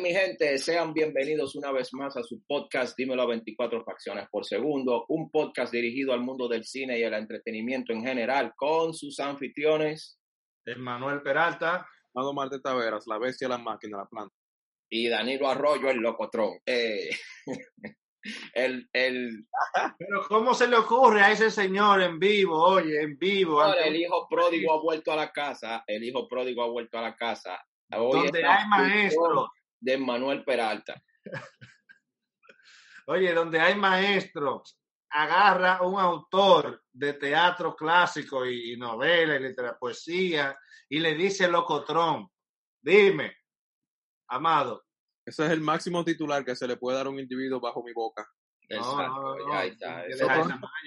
mi gente, sean bienvenidos una vez más a su podcast Dímelo a 24 facciones por segundo, un podcast dirigido al mundo del cine y el entretenimiento en general con sus anfitriones Manuel Peralta. Mado Marte Taveras, la bestia, la máquina, la planta. y Danilo Arroyo, el locotrón. Eh, el, el, Pero ¿cómo se le ocurre a ese señor en vivo? Oye, en vivo. ante el hijo pródigo ha vuelto a la casa, el hijo pródigo ha vuelto a la casa. Hoy Donde hay maestro. De Manuel Peralta. Oye, donde hay maestros, agarra un autor de teatro clásico y, y novela y literatura, poesía y le dice locotrón. Dime, amado. Ese es el máximo titular que se le puede dar a un individuo bajo mi boca. Exacto, no, ya está.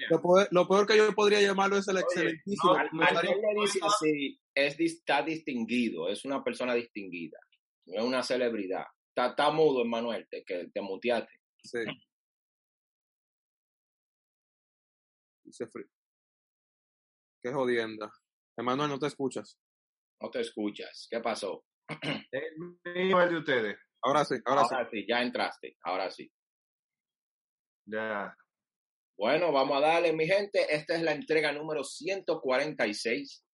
Lo peor, lo peor que yo podría llamarlo es el Oye, excelentísimo. no, Al, al le dice así, es, está distinguido, es una persona distinguida, es una celebridad. Está, está mudo, Emanuel, te, que te muteaste. Sí. Dice frío. Qué jodienda. Emanuel, no te escuchas. No te escuchas. ¿Qué pasó? El mío es de ustedes. Ahora sí, ahora, Ahora sí, ya entraste, ahora sí. Ya. Bueno, vamos a darle, mi gente. Esta es la entrega número 146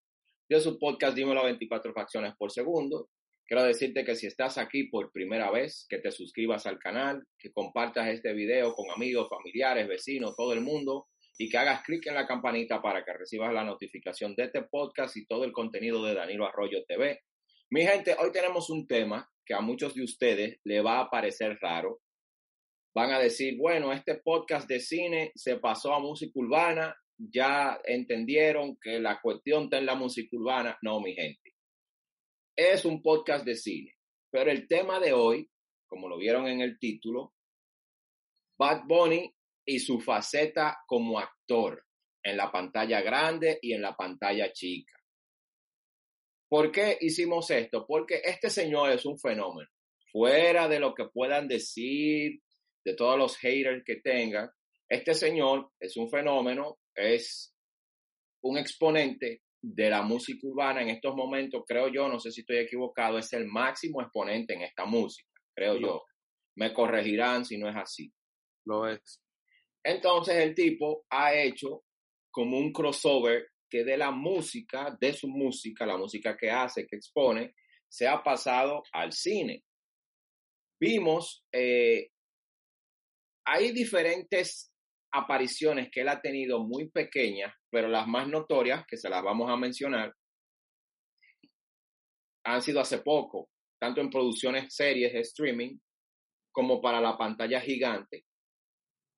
de su podcast Dímelo a 24 facciones por segundo. Quiero decirte que si estás aquí por primera vez, que te suscribas al canal, que compartas este video con amigos, familiares, vecinos, todo el mundo y que hagas clic en la campanita para que recibas la notificación de este podcast y todo el contenido de Danilo Arroyo TV. Mi gente, hoy tenemos un tema que a muchos de ustedes le va a parecer raro, van a decir, bueno, este podcast de cine se pasó a música urbana, ya entendieron que la cuestión está en la música urbana. No, mi gente. Es un podcast de cine, pero el tema de hoy, como lo vieron en el título, Bad Bunny y su faceta como actor en la pantalla grande y en la pantalla chica. ¿Por qué hicimos esto? Porque este señor es un fenómeno. Fuera de lo que puedan decir de todos los haters que tengan, este señor es un fenómeno, es un exponente de la música urbana en estos momentos, creo yo, no sé si estoy equivocado, es el máximo exponente en esta música, creo yo. Me corregirán si no es así. lo es. Entonces el tipo ha hecho como un crossover que de la música, de su música, la música que hace, que expone, se ha pasado al cine. Vimos, eh, hay diferentes apariciones que él ha tenido muy pequeñas, pero las más notorias, que se las vamos a mencionar, han sido hace poco, tanto en producciones series de streaming como para la pantalla gigante.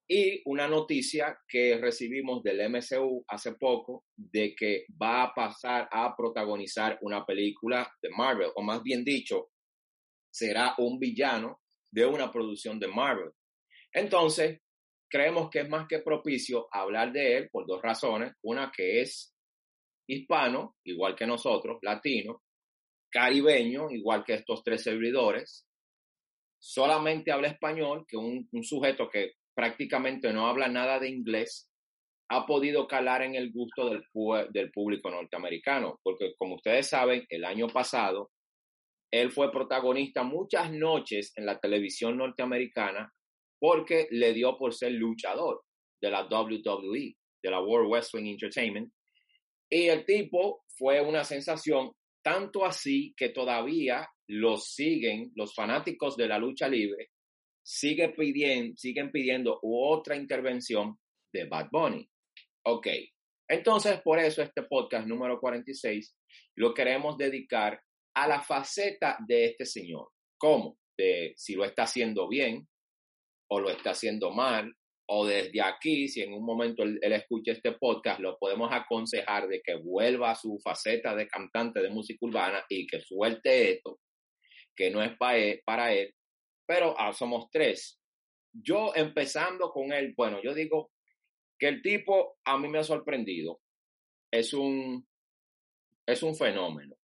Y una noticia que recibimos del MCU hace poco de que va a pasar a protagonizar una película de Marvel, o más bien dicho, será un villano de una producción de Marvel. Entonces, creemos que es más que propicio hablar de él por dos razones. Una que es hispano, igual que nosotros, latino, caribeño, igual que estos tres servidores, solamente habla español, que un, sujeto que prácticamente no habla nada de inglés, ha podido calar en el gusto del, del público norteamericano, porque como ustedes saben, el año pasado, él fue protagonista muchas noches en la televisión norteamericana porque le dio por ser luchador de la WWE, de la World Wrestling Entertainment. Y el tipo fue una sensación, tanto así que todavía los siguen, los fanáticos de la lucha libre, sigue pidiendo, siguen pidiendo otra intervención de Bad Bunny. Ok, entonces por eso este podcast número 46 lo queremos dedicar a la faceta de este señor. ¿Cómo? Si lo está haciendo bien o lo está haciendo mal o desde aquí, si en un momento él, escucha este podcast, lo podemos aconsejar de que vuelva a su faceta de cantante de música urbana y que suelte esto, que no es pa él- para él, pero ah, somos tres. Yo empezando con él, bueno, yo digo que el tipo a mí me ha sorprendido. Es un, es un fenómeno.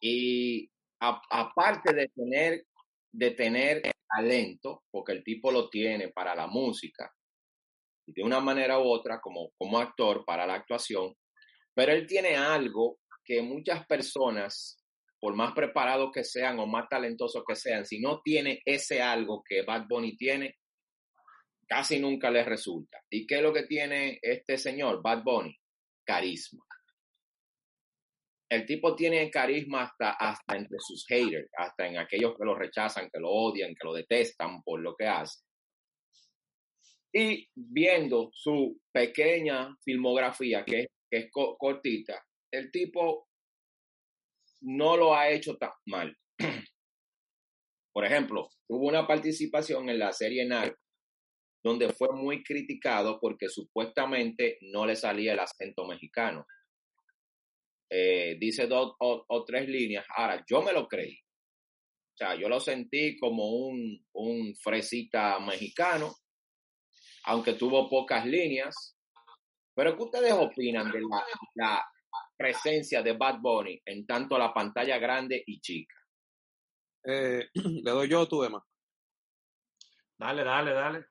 Y aparte de tener, de tener talento, porque el tipo lo tiene para la música, y de una manera u otra como, como actor para la actuación, pero él tiene algo que muchas personas, por más preparados que sean o más talentosos que sean, si no tiene ese algo que Bad Bunny tiene, casi nunca les resulta. ¿Y qué es lo que tiene este señor, Bad Bunny? Carisma. El tipo tiene carisma hasta, hasta entre sus haters, hasta en aquellos que lo rechazan, que lo odian, que lo detestan por lo que hace. Y viendo su pequeña filmografía, que es, cortita, el tipo no lo ha hecho tan mal. Por ejemplo, tuvo una participación en la serie Narcos, donde fue muy criticado porque supuestamente no le salía el acento mexicano. Eh, dice dos o, o tres líneas. Ahora, yo me lo creí. O sea, yo lo sentí como un, un fresita mexicano, aunque tuvo pocas líneas. Pero ¿qué ustedes opinan de la, la presencia de Bad Bunny en tanto la pantalla grande y chica? Eh, le doy yo tú, Emma. Dale, dale, dale.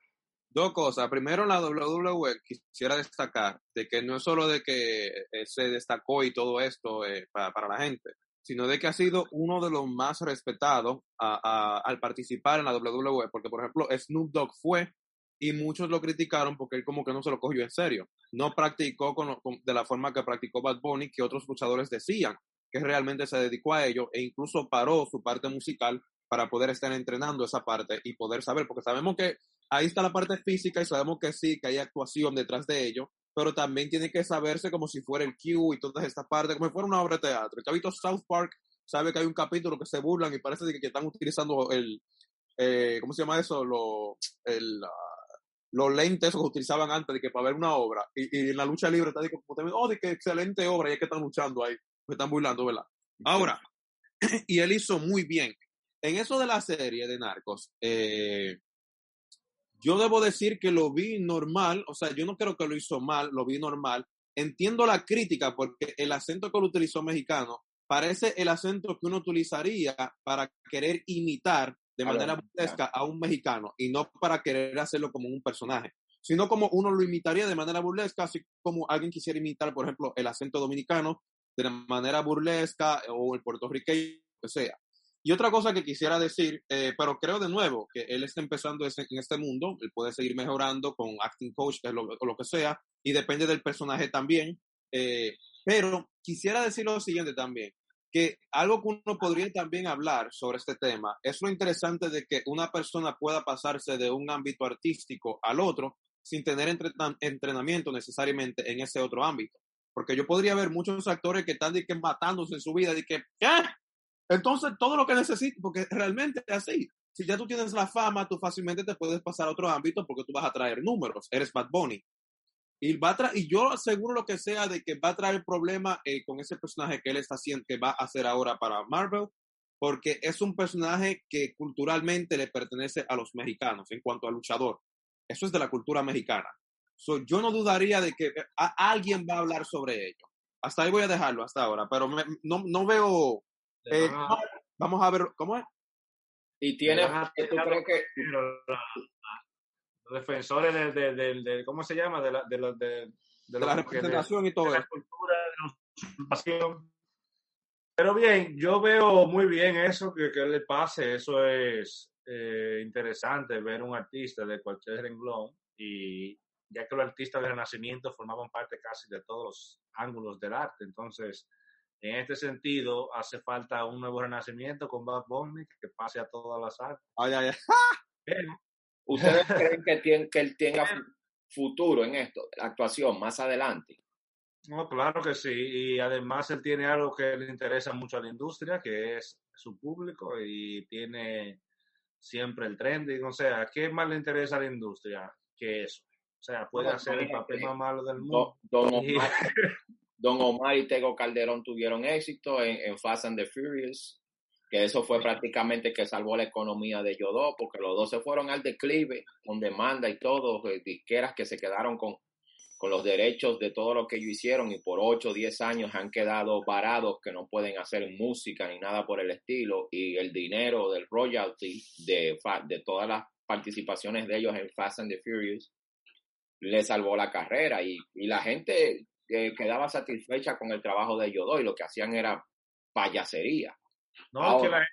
Dos cosas. Primero, la WWE quisiera destacar de que no es solo de que eh, se destacó y todo esto eh, para, para la gente, sino de que ha sido uno de los más respetados a- a- al participar en la WWE. Porque, por ejemplo, Snoop Dogg fue y muchos lo criticaron porque él como que no se lo cogió en serio. No practicó con con- de la forma que practicó Bad Bunny, que otros luchadores decían que realmente se dedicó a ello e incluso paró su parte musical para poder estar entrenando esa parte y poder saber, porque sabemos que ahí está la parte física y sabemos que sí, que hay actuación detrás de ello, pero también tiene que saberse como si fuera el cue y todas estas partes, como si fuera una obra de teatro. El que South Park sabe que hay un capítulo que se burlan y parece que están utilizando el, eh, ¿cómo se llama eso? El, ah, los lentes que utilizaban antes de que para ver una obra. Y, en la lucha libre está de que, oh, de excelente obra, y es que están luchando ahí, se están burlando, ¿verdad? Ahora, y él hizo muy bien. En eso de la serie de Narcos, eh, yo debo decir que lo vi normal, o sea, yo no creo que lo hizo mal, lo vi normal. Entiendo la crítica porque el acento que lo utilizó mexicano parece el acento que uno utilizaría para querer imitar de manera burlesca a un mexicano y no para querer hacerlo como un personaje, sino como uno lo imitaría de manera burlesca, así como alguien quisiera imitar, por ejemplo, el acento dominicano de manera burlesca o el puertorriqueño, lo que sea. Y otra cosa que quisiera decir, eh, pero creo de nuevo que él está empezando ese- en este mundo, él puede seguir mejorando con acting coach o lo, lo que sea, y depende del personaje también. eh, pero quisiera decir lo siguiente también, que algo que uno podría también hablar sobre este tema es lo interesante de que una persona pueda pasarse de un ámbito artístico al otro sin tener entrena- entrenamiento necesariamente en ese otro ámbito. Porque yo podría ver muchos actores que están de que matándose en su vida, de que, ¿qué? Entonces, todo lo que necesitas, porque realmente es así. Si ya tú tienes la fama, tú fácilmente te puedes pasar a otro ámbito porque tú vas a traer números. Eres Bad Bunny. Y, va a y yo aseguro lo que sea de que va a traer problema eh, con ese personaje que él está haciendo, que va a hacer ahora para Marvel, porque es un personaje que culturalmente le pertenece a los mexicanos en cuanto a luchador. Eso es de la cultura mexicana. So, yo no dudaría de que eh, alguien va a hablar sobre ello. Hasta ahí voy a dejarlo hasta ahora, pero no, veo eh, a- vamos a ver, ¿cómo es? Y tiene, le van a ¿tú crees que los, defensores del, del, del, del- ¿cómo se llama? De la, de los- de, de De los- la de- representación y de todo la cultura, de la usurpación. Pero bien, yo veo muy bien eso, que, que le pase, eso es eh, interesante ver un artista de cualquier renglón y ya que los artistas del Renacimiento formaban parte casi de todos los ángulos del arte, entonces en este sentido hace falta un nuevo renacimiento con Bad Bunny que pase a todas las artes. Ay, ay, ustedes creen que, tiene, que él tenga fu- futuro en esto, la actuación más adelante? No, claro que sí. Y además él tiene algo que le interesa mucho a la industria, que es su público, y tiene siempre el trending. O sea, ¿qué más le interesa a la industria que eso? O sea, puede hacer el papel más malo del mundo. Don, Don Y- Omar, Don Omar y Tego Calderón tuvieron éxito en, Fast and the Furious, que eso fue prácticamente que salvó la economía de dos, porque los dos se fueron al declive, con demanda y todo, eh, disqueras que se quedaron con, con los derechos de todo lo que ellos hicieron y por 8 o 10 años han quedado varados que no pueden hacer música ni nada por el estilo y el dinero del royalty de, de todas las participaciones de ellos en Fast and the Furious le salvó la carrera y, y la gente eh, quedaba satisfecha con el trabajo de ellos dos y lo que hacían era payasería. No, Ahora. que la,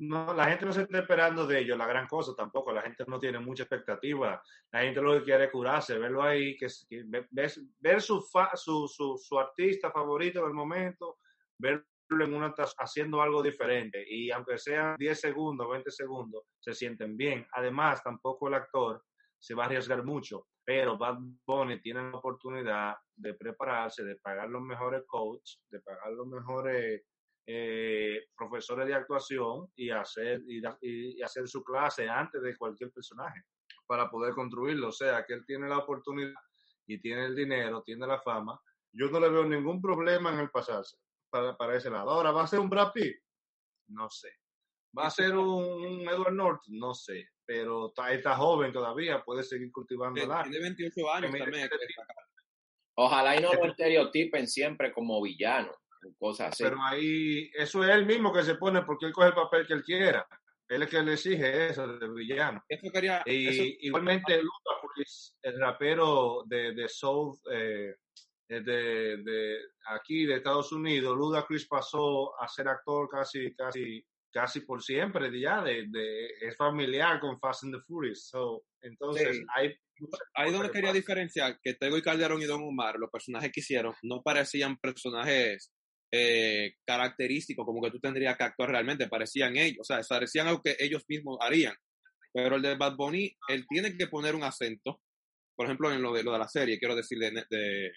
no, la gente no se está esperando de ellos la gran cosa tampoco. La gente no tiene mucha expectativa. La gente lo que quiere es curarse, verlo ahí, que, es- que ve- ves- ver su, fa- su, su, su artista favorito del momento, verlo en una haciendo algo diferente. Y aunque sean 10 segundos, 20 segundos, se sienten bien. Además, tampoco el actor se va a arriesgar mucho. Pero Bad Bunny tiene la oportunidad de prepararse, de pagar los mejores coaches, de pagar los mejores eh, profesores de actuación y hacer, y, y hacer su clase antes de cualquier personaje para poder construirlo. O sea, que él tiene la oportunidad y tiene el dinero, tiene la fama. Yo no le veo ningún problema en el pasarse para, para ese lado. Ahora, ¿va a ser un Brad Pitt? No sé. ¿Va a ser un, un Edward Norton? No sé. Pero está, está joven todavía, puede seguir cultivando el arte. Tiene 28 años también. este-. Ojalá y no lo estereotipen siempre como villano, cosas así. Pero ahí, eso es él mismo que se pone porque él coge el papel que él quiera. Él es que le exige eso de villano. Eso quería. Y eso- igualmente Ludacris, el rapero de, de Soul, eh, de, de aquí de Estados Unidos, Ludacris pasó a ser actor casi, casi, casi por siempre, ya, de, de- es familiar con Fast and the Furious. So, entonces, Sí. hay Ahí donde que quería diferenciar que Tego y Calderón y Don Omar, los personajes que hicieron, no parecían personajes eh, característicos como que tú tendrías que actuar realmente, parecían ellos, o sea, parecían algo que ellos mismos harían. Pero el de Bad Bunny, él tiene que poner un acento, por ejemplo, en lo de, lo de la serie, quiero decir, de, de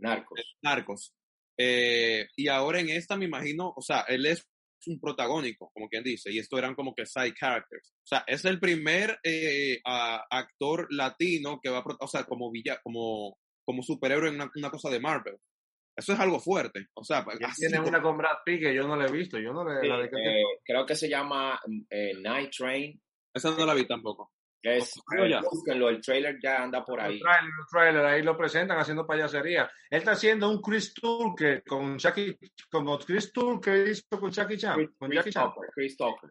Narcos. Narcos. Eh, y ahora en esta me imagino, o sea, él es un protagónico, como quien dice, y esto eran como que side characters. O sea, es el primer eh, a- actor latino que va a, o sea, como villa, como, como superhéroe en una, una cosa de Marvel. Eso es algo fuerte. O sea, tiene como- una con Brad Pitt que yo no la he visto. Yo no le, Sí, la de que eh, creo que se llama eh, Night Train. esa no la vi tampoco. Es, búsquenlo, el trailer ya anda por ahí. Los trailers, los trailers, ahí lo presentan haciendo payasería. Él está haciendo un Chris Tucker con Jackie, como Chris Tucker hizo con Jackie Chan, Chris, con Chris Jackie Chan, Tucker, Chris Tucker.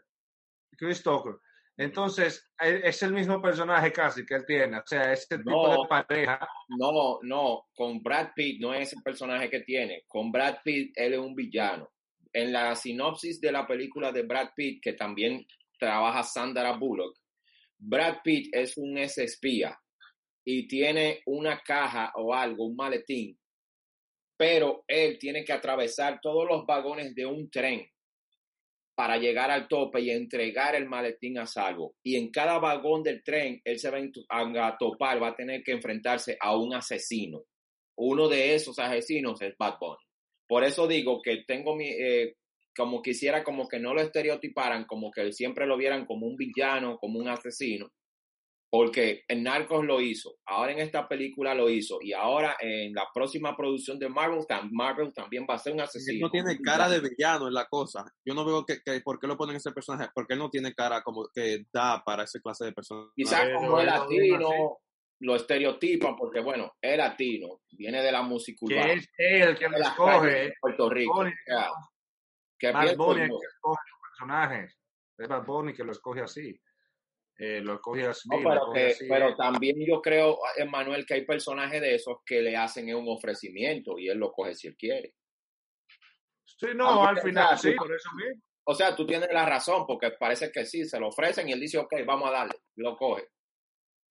Chris Tucker. Entonces, eh, es el mismo personaje casi que él tiene. O sea, ese tipo No. de pareja. No, no, con Brad Pitt no es el personaje que tiene. Con Brad Pitt él es un villano. En la sinopsis de la película de Brad Pitt, que también trabaja Sandra Bullock, Brad Pitt es un ex espía y tiene una caja o algo, un maletín, pero él tiene que atravesar todos los vagones de un tren para llegar al tope y entregar el maletín a salvo. Y en cada vagón del tren, él se va a topar, va a tener que enfrentarse a un asesino. Uno de esos asesinos es Bad Bunny. Por eso digo que tengo mi, eh, como quisiera como que no lo estereotiparan, como que siempre lo vieran como un villano, como un asesino, porque en Narcos lo hizo, ahora en esta película lo hizo, y ahora en la próxima producción de Marvel, Marvel también va a ser un Él asesino. no tiene cara de villano. en la cosa. Yo no veo que, que por qué lo ponen ese personaje, porque él no tiene cara como que da para esa clase de personaje. Quizás como él dijo latino, lo estereotipan, porque bueno, es latino, viene de la música Que urbana, es él que lo escoge. Puerto Rico. Bunny, o sea, que Bad Bunny que escoge los personajes. Es Bad Bunny que lo escoge así. Eh, lo escoge así. No, pero, que, así. pero también yo creo, Emanuel, que hay personajes de esos que le hacen un ofrecimiento y él lo coge si él quiere. Sí, no, al final sí, por eso mismo. O sea, tú tienes la razón, porque parece que sí, se lo ofrecen y él dice, ok, vamos a darle, lo coge.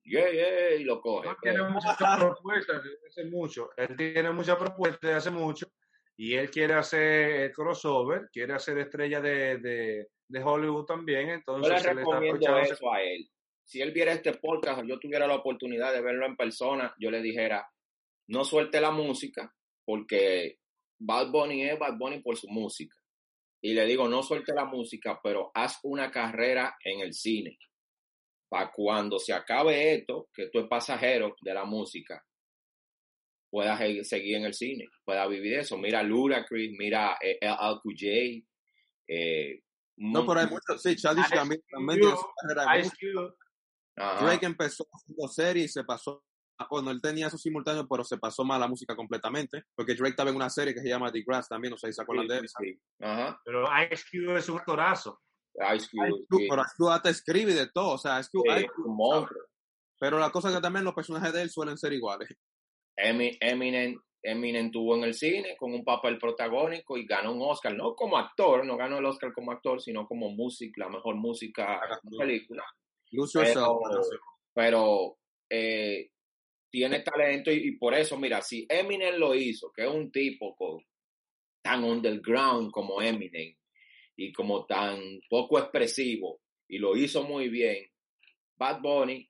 Yeah, yeah, y lo coge. Él tiene muchas propuestas hace mucho. Él tiene muchas propuestas hace mucho y él quiere hacer el crossover, quiere hacer estrella de, de, de Hollywood también. Yo Entonces le él está recomiendo eso a él. Si él viera este podcast o yo tuviera la oportunidad de verlo en persona, yo le dijera, no suelte la música, porque Bad Bunny es Bad Bunny por su música. y le digo, no suelte la música, pero haz una carrera en el cine. Para cuando se acabe esto, que tú es pasajero de la música, puedas se- seguir en el cine, puedas vivir eso. Mira Ludacris, mira eh, LL eh, No, pero hay muchos, sí, Childish Ice Gambino también tiene su carrera. Drake empezó haciendo series y se pasó, bueno, él tenía eso simultáneo, pero se pasó más a la música completamente, porque Drake estaba en una serie que se llama The Grass también, no sé si se acuerdan Sí, de él. sí. Ajá. Pero Ice Cube es un actorazo. Ice Cube, Ice Cube, sí. Pero Ice Cube hasta escribe y de todo, o sea, Ice Cube- Sí, Ice Cube un monstruo. Pero la cosa es que también los personajes de él suelen ser iguales. Emi- Eminem, Eminem tuvo en el cine con un papel protagónico y ganó un Oscar, no como actor, no ganó el Oscar como actor, sino como música, la mejor música en la película. Yourself. Pero, pero eh, tiene talento y, y por eso, mira, si Eminem lo hizo, que es un tipo con- tan underground como Eminem y como tan poco expresivo y lo hizo muy bien, Bad Bunny,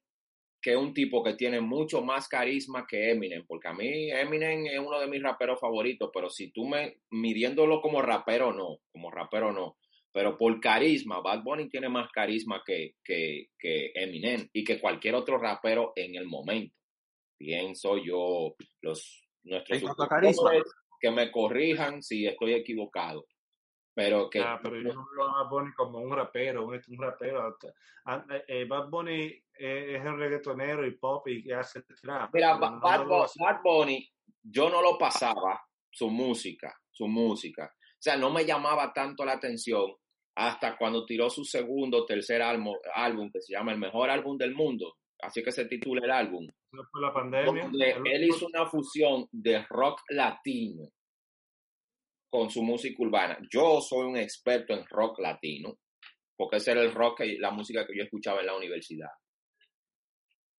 que es un tipo que tiene mucho más carisma que Eminem, porque a mí Eminem es uno de mis raperos favoritos, pero si tú me midiéndolo como rapero no, como rapero no, pero por carisma, Bad Bunny tiene más carisma que, que, que Eminem y que cualquier otro rapero en el momento. Pienso yo, los nuestros que me corrijan si estoy equivocado. Pero que Ah, pero yo no veo a Bad Bunny como un rapero, un, un rapero. Ah, eh, eh, Bad Bunny es un reggaetonero y pop y que hace trap. Mira, pero Ba- no Bad. Bad Bunny, yo no lo pasaba, su música, su música. O sea, no me llamaba tanto la atención hasta cuando tiró su segundo, tercer álbum, álbum que se llama El Mejor Álbum del Mundo. Así que se titula el álbum. Después de la pandemia. Donde el- él hizo una fusión de rock latino con su música urbana. Yo soy un experto en rock latino, porque ese era el rock y la música que yo escuchaba en la universidad.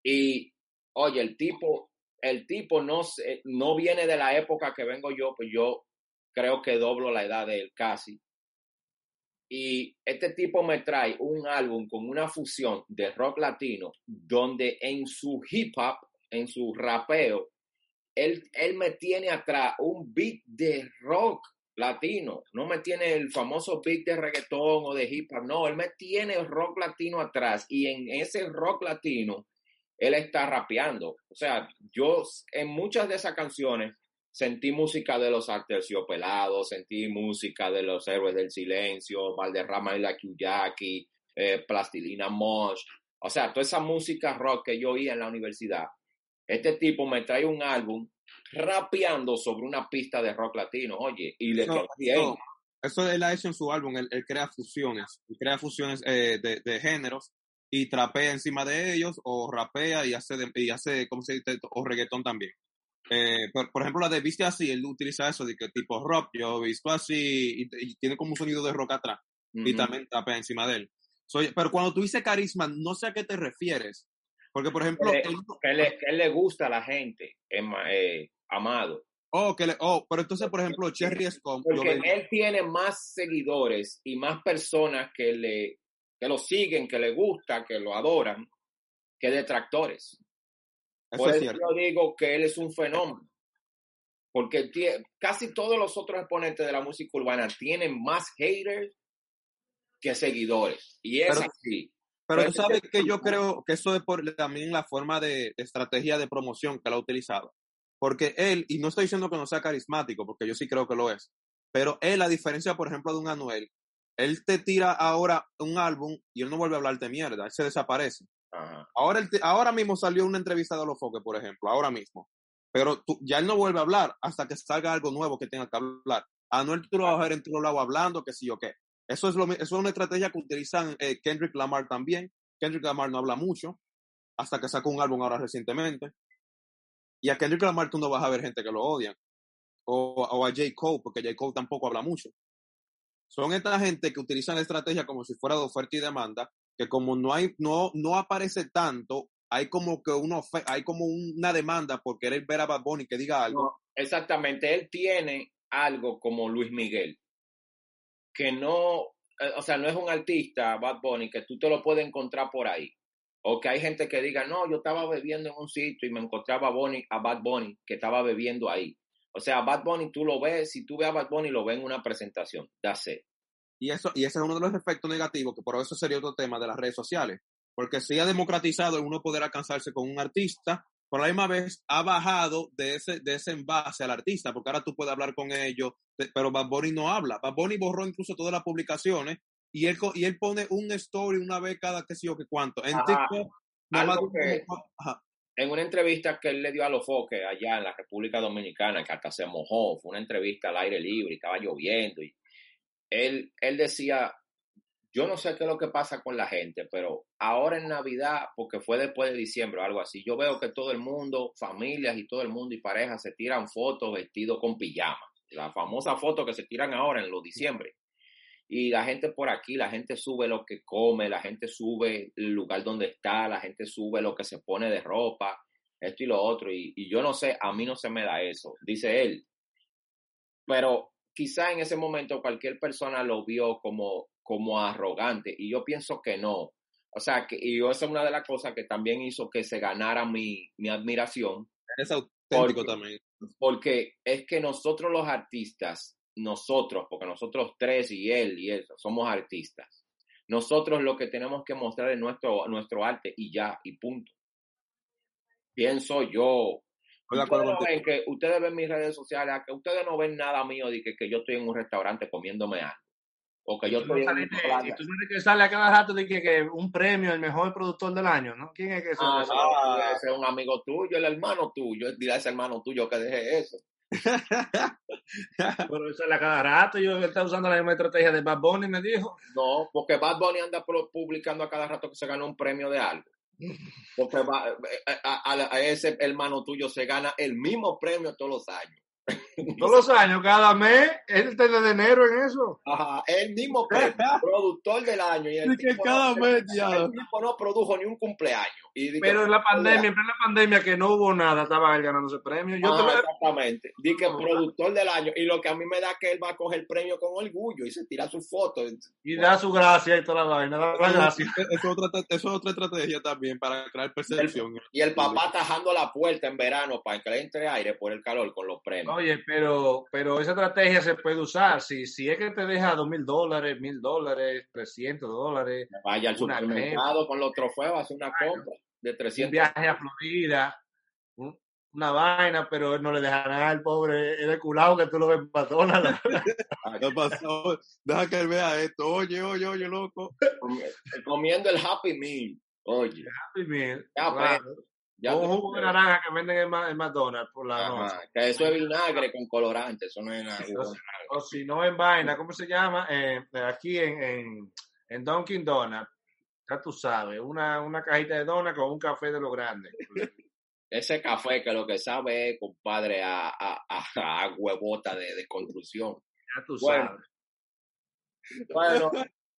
Y, oye, el tipo, el tipo no, no viene de la época que vengo yo, pues yo creo que doblo la edad de él casi. Y este tipo me trae un álbum con una fusión de rock latino, donde en su hip hop, en su rapeo, él, él me tiene atrás un beat de rock latino. No me tiene el famoso beat de reggaetón o de hip hop. No, él me tiene rock latino atrás. Y en ese rock latino, él está rapeando. O sea, yo en muchas de esas canciones sentí música de los Aterciopelados, sentí música de los Héroes del Silencio, Valderrama y la Kiyaki, eh, Plastilina Mosh. O sea, toda esa música rock que yo oía en la universidad. Este tipo me trae un álbum rapeando sobre una pista de rock latino, oye, y le Eso- él ha hecho en su álbum, él, él crea fusiones, él crea fusiones eh, de, de géneros y trapea encima de ellos o rapea y hace, de- y hace ¿cómo se dice? O reggaetón también. Eh, por, por ejemplo, la de Viste Así, él utiliza eso de que tipo rock, yo he visto así y, y tiene como un sonido de rock atrás y Ujú. también trapea encima de él. Soy- pero cuando tú dices carisma, no sé a qué te refieres. Porque, por ejemplo, Que, él- que le, que le gusta a la gente, eh, Amado. oh, que le- oh, pero entonces, por ejemplo, Cherry yo Porque él tiene más seguidores y más personas que le que lo siguen, que le gusta, que lo adoran, que detractores. eso Por es eso yo digo que él es un fenómeno. Porque tie- casi todos los otros exponentes de la música urbana tienen más haters que seguidores. Y es Pero- así. Pero tú sabes que yo creo que eso es por también la forma de, de estrategia de promoción que él ha utilizado. Porque él, y no estoy diciendo que no sea carismático, porque yo sí creo que lo es, pero él, a diferencia, por ejemplo, de un Anuel, él te tira ahora un álbum y él no vuelve a hablarte mierda, él se desaparece. Ajá. Ahora, él te- ahora mismo salió una entrevista de Olofoque, por ejemplo, ahora mismo. Pero tú- ya él no vuelve a hablar hasta que salga algo nuevo que tenga que hablar. A Anuel tú lo vas a ver en todos lados hablando, que sí o qué. Eso es, lo, eso es una estrategia que utilizan eh, Kendrick Lamar también. Kendrick Lamar no habla mucho, hasta que sacó un álbum ahora recientemente. Y a Kendrick Lamar tú no vas a ver gente que lo odian. O, o a J. Cole, porque J. Cole tampoco habla mucho. Son esta gente que utilizan la estrategia como si fuera de oferta y demanda, que como no hay, no, no aparece tanto, hay como que una ofe- hay como una demanda por querer ver a Bad Bunny que diga algo. Exactamente, él tiene algo como Luis Miguel, que no, eh, o sea, no es un artista, Bad Bunny, que tú te lo puedes encontrar por ahí. O que hay gente que diga, no, yo estaba bebiendo en un sitio y me encontraba a, Bunny, a Bad Bunny que estaba bebiendo ahí. O sea, Bad Bunny tú lo ves, si tú ves a Bad Bunny lo ves en una presentación, that's it. Y eso, y ese es uno de los efectos negativos, que por eso sería otro tema de las redes sociales. Porque sí ha democratizado uno poder alcanzarse con un artista, por la misma vez ha bajado de ese, de ese envase al artista, porque ahora tú puedes hablar con ellos, pero Bad Bunny no habla. Bad Bunny borró incluso todas las publicaciones y él, y él pone un story una vez cada qué sé yo qué cuánto. En. TikTok, que- como- ajá. En una entrevista que él le dio a los foques allá en la República Dominicana, que hasta se mojó, fue una entrevista al aire libre estaba lloviendo. Y él, él decía, yo no sé qué es lo que pasa con la gente, pero ahora en Navidad, porque fue después de diciembre o algo así, yo veo que todo el mundo, familias y todo el mundo y parejas se tiran fotos vestidos con pijama. La famosa foto que se tiran ahora en los diciembre. Y la gente por aquí, la gente sube lo que come, la gente sube el lugar donde está, la gente sube lo que se pone de ropa, esto y lo otro. Y, y yo no sé, a mí no se me da eso, dice él. Pero quizá en ese momento cualquier persona lo vio como, como arrogante y yo pienso que no. O sea, que, y esa es una de las cosas que también hizo que se ganara mi, mi admiración, Es auténtico Porque- también. porque es que nosotros los artistas, nosotros, porque nosotros tres y él y él somos artistas, nosotros lo que tenemos que mostrar es nuestro, nuestro arte y ya, y punto. Pienso yo. Ustedes, no ven que, ustedes ven mis redes sociales, a que ustedes no ven nada mío de que, que yo estoy en un restaurante comiéndome algo. O que yo Tú no estoy en una y tú sabes que sale a cada rato de que, que un premio, el mejor productor del año, ¿no? ¿Quién es que Ah, eso? no, ese es un amigo tuyo, el hermano tuyo. A ese hermano tuyo que deje eso. Pero eso sale a cada rato. Yo está usando la misma estrategia de Bad Bunny, me dijo. No, porque Bad Bunny anda publicando a cada rato que se ganó un premio de algo. Porque va- eh, a, a- a ese hermano tuyo se gana el mismo premio todos los años. Todos los años, cada mes, él tiene de enero en eso. Ajá, el mismo premio, productor del año. Y el Y que tipo cada no, mes, ya. el tipo no produjo ni un cumpleaños. Y di que- Pero en la pandemia, en plena pandemia, que no hubo nada, estaba él ganando ese premio. Yo te lo- exactamente. Di que productor del año. Y lo que a mí me da que él va a coger el premio con orgullo y se tira su foto. y da su gracia y toda la vaina, da la gracia. Eso es otra, eso es otra estrategia también para crear percepción. Y el papá tajando la puerta en verano para que le entre aire por el calor con los premios. Oye, pero, pero esa estrategia se puede usar. Si, si es que te deja dos mil dólares, mil dólares, trescientos dólares, Vaya al supermercado con los trofeos, hace una compra de un 300. viaje a Florida, un- una vaina, pero él no le deja nada al pobre, el culado que tú lo ves en McDonald's. ¿Qué pasó? Deja que él vea esto. Oye, oye, oye, loco. Comi- Comiendo el Happy Meal. Oye, Happy Meal, Ya, claro. Ya un jugo de naranja que venden en, en McDonald's por la noche. Que eso es vinagre con colorante, eso no es nada. O si no en vaina, ¿cómo se llama? Eh, aquí en, en, en Dunkin' Donuts, ya tú sabes, una, una cajita de donuts con un café de lo grande. Ese café que lo que sabe es, compadre, a, a, a, a huevota de, de construcción. Ya tú Bueno. sabes. Bueno,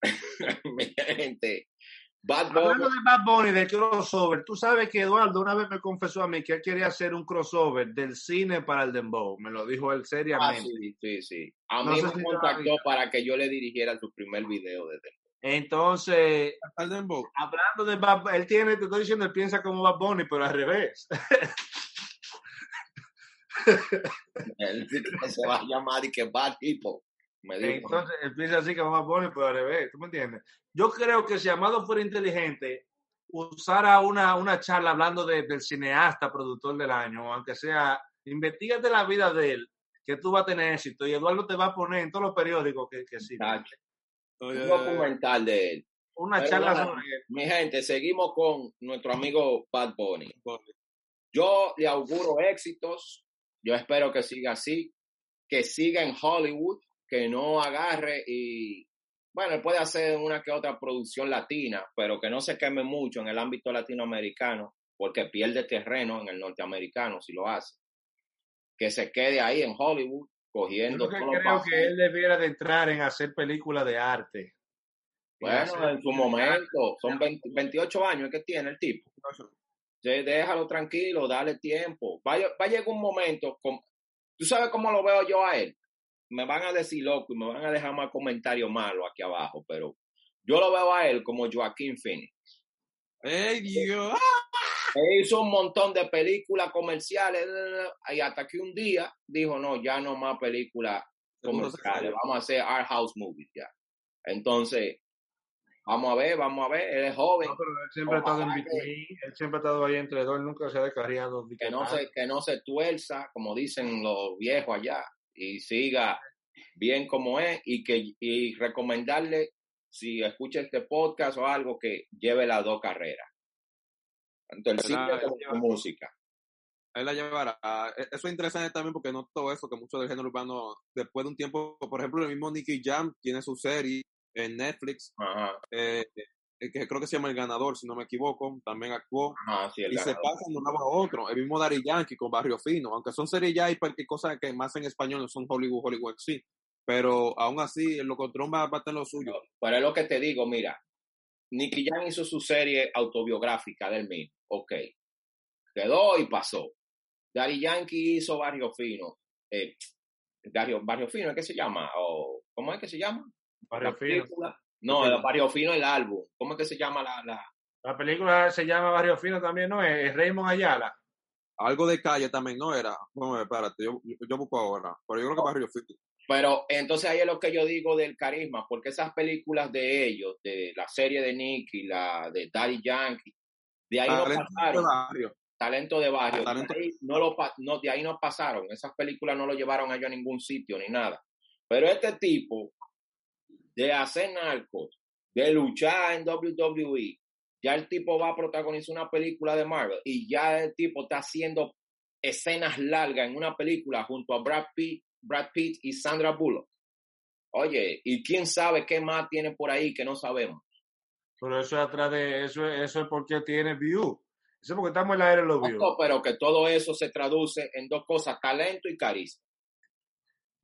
mi gente, Bad Hablando Bunny, de Bad Bunny, del crossover, tú sabes que Eduardo una vez me confesó a mí que él quería hacer un crossover del cine para el dembow. Me lo dijo él ah, seriamente. sí, sí, sí. A No mí me si contactó para que yo le dirigiera su primer video de Entonces, Al dembow. hablando de Bad él tiene, te estoy diciendo, él piensa como Bad Bunny, pero al revés. Él se va a llamar y que Bad People. Me dijo. Entonces, él piensa así como Bad Bunny, pero al revés. ¿Tú me entiendes? Yo creo que si Amado fuera inteligente, usara una, una charla hablando de- del cineasta, productor del año, aunque sea, investigate la vida de él, que tú vas a tener éxito y Eduardo te va a poner en todos los periódicos que, que sí. Un documental de él. Una Pero charla nada, sobre él. Mi gente, seguimos con nuestro amigo Bad Bunny. Yo le auguro éxitos. Yo espero que siga así, que siga en Hollywood, que no agarre y, bueno, él puede hacer una que otra producción latina, pero que no se queme mucho en el ámbito latinoamericano, porque pierde terreno en el norteamericano si lo hace. Que se quede ahí en Hollywood, Yo cogiendo que los creo que él debiera de entrar en hacer películas de arte. Bueno, en su momento, son 20 28 años que tiene el tipo. Déjalo tranquilo, dale tiempo. Va, va a llegar un momento, con- tú sabes cómo lo veo yo a él. Me van a decir loco y me van a dejar más comentarios malos aquí abajo, pero yo lo veo a él como Joaquín Phoenix. ¡Ey, Dios! Él hizo un montón de películas comerciales y hasta que un día dijo, no, ya no más películas comerciales, vamos a hacer art house movies ya. Entonces, vamos a ver, vamos a ver, él es joven, No, pero él siempre ha estado en between, él siempre ha estado ahí entre dos, nunca se ha descarriado. de que no se, que no se tuerza, como dicen los viejos allá, y siga bien como es, y que y recomendarle, si escucha este podcast o algo, que lleve las dos carreras. Tanto el cine como la música. Él la llevará. E- Eso es interesante también porque no todo eso, que mucho del género urbano, después de un tiempo, por ejemplo, el mismo Nicky Jam tiene su serie en Netflix, Ajá, eh, que creo que se llama El Ganador, si no me equivoco, también actuó. ajá, sí, el y se pasan de un lado a otro. El mismo Daddy Yankee con Barrio Fino, aunque son series ya y cualquier cosa que más en español no son Hollywood, Hollywood sí. Pero aún así, el Locotrón va, a estar lo suyo. Pero es lo que te digo, mira, Nicky Jam hizo su serie autobiográfica del mismo, ok, quedó y pasó. Daddy Yankee hizo Barrio Fino, eh, Barrio, Barrio Fino, ¿es que se llama? O, ¿Cómo es que se llama? Barrio La Fino. No, el Barrio Fino el álbum. ¿Cómo es que se llama la, la... La película se llama Barrio Fino también, ¿no? Es, Raymond Ayala. Algo de calle también, ¿no era? No, espérate, yo, yo, yo busco ahora. Pero yo creo que Barrio Fino. Pero entonces ahí es lo que yo digo del carisma, porque esas películas de ellos, de la serie de Nicky, la de Daddy Yankee, de ahí no de pasaron. barrio. talento de barrio. Talento- De, ahí no lo, pa- no, de ahí no pasaron. Esas películas no lo llevaron a ellos a ningún sitio ni nada. Pero este tipo, de hacer narcos, de luchar en WWE, ya el tipo va a protagonizar una película de Marvel y ya el tipo está haciendo escenas largas en una película junto a Brad Pitt, Brad Pitt y Sandra Bullock. Oye, y quién sabe qué más tiene por ahí que no sabemos. Pero eso es atrás de eso, es- eso es porque tiene view. Eso es porque estamos en la era de los views. No, pero que todo eso se traduce en dos cosas, talento y carisma.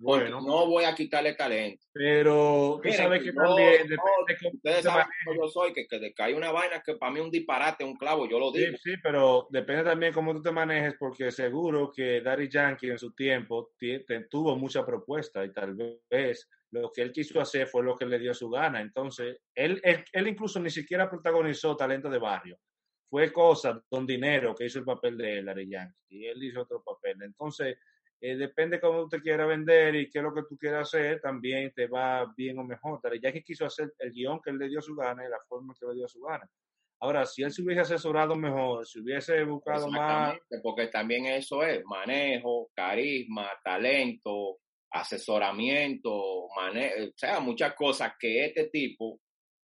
Bueno, no voy a quitarle talento. pero tú Miren, sabes que yo- también cómo Ustedes te saben cómo yo soy, que, que que hay una vaina que para mí es un disparate, un clavo, yo lo Sí, digo. sí, pero depende también cómo tú te manejes, porque seguro que Daddy Yankee en su tiempo tuvo mucha propuesta y tal vez lo que él quiso hacer fue lo que le dio su gana. Entonces, él, él, él incluso ni siquiera protagonizó Talento de Barrio. Fue cosa, Don Dinero, que hizo el papel de Daddy Yankee y él hizo otro papel. Entonces, eh, depende cómo tú te quieras vender y qué es lo que tú quieras hacer, también te va bien o mejor. Daddy Yankee quiso hacer el guion que él le dio su gana y la forma que le dio su gana. Ahora, si él se hubiese asesorado mejor, si hubiese buscado más, porque también eso es manejo, carisma, talento, asesoramiento, mane o sea, muchas cosas que este tipo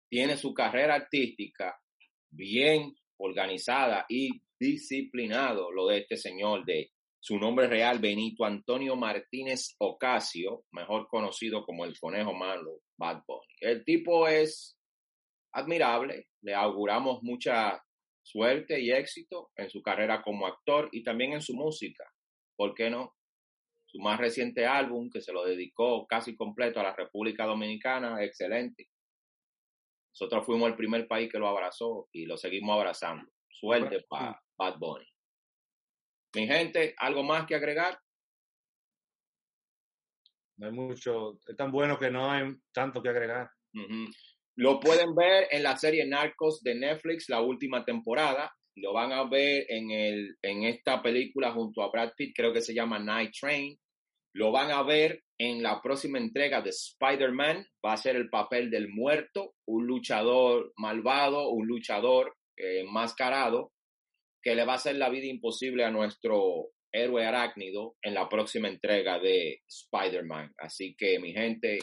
tiene su carrera artística bien organizada y disciplinado, lo de este señor de su nombre real, Benito Antonio Martínez Ocasio, mejor conocido como el conejo malo, Bad Bunny. El tipo es admirable, le auguramos mucha suerte y éxito en su carrera como actor y también en su música. ¿Por qué no? Su más reciente álbum, que se lo dedicó casi completo a la República Dominicana, excelente. Nosotros fuimos el primer país que lo abrazó y lo seguimos abrazando. Suerte para Bad Bunny. Mi gente, ¿algo más que agregar? no hay mucho, es tan bueno que no hay tanto que agregar. Lo pueden ver en la serie Narcos de Netflix, la última temporada. Lo van a ver en, el, en esta película junto a Brad Pitt, creo que se llama Night Train. Lo van a ver en la próxima entrega de Spider-Man. Va a ser el papel del muerto, un luchador malvado, un luchador eh, enmascarado, que le va a hacer la vida imposible a nuestro héroe arácnido en la próxima entrega de Spider-Man. Así que, mi gente,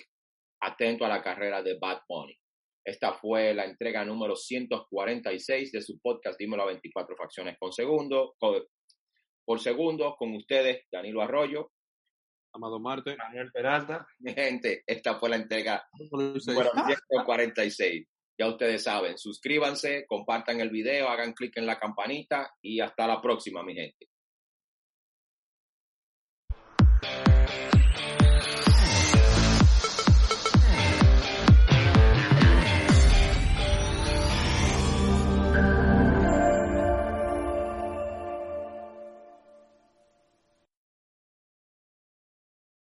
atento a la carrera de Bad Bunny. Esta fue la entrega número 146 de su podcast Dímelo a 24 fracciones con segundo, por segundo, con ustedes, Danilo Arroyo. Amado Marte. Manuel Peralta, Mi gente, esta fue la entrega número Sí. 146. Ya ustedes saben, suscríbanse, compartan el video, hagan clic en la campanita y hasta la próxima, mi gente.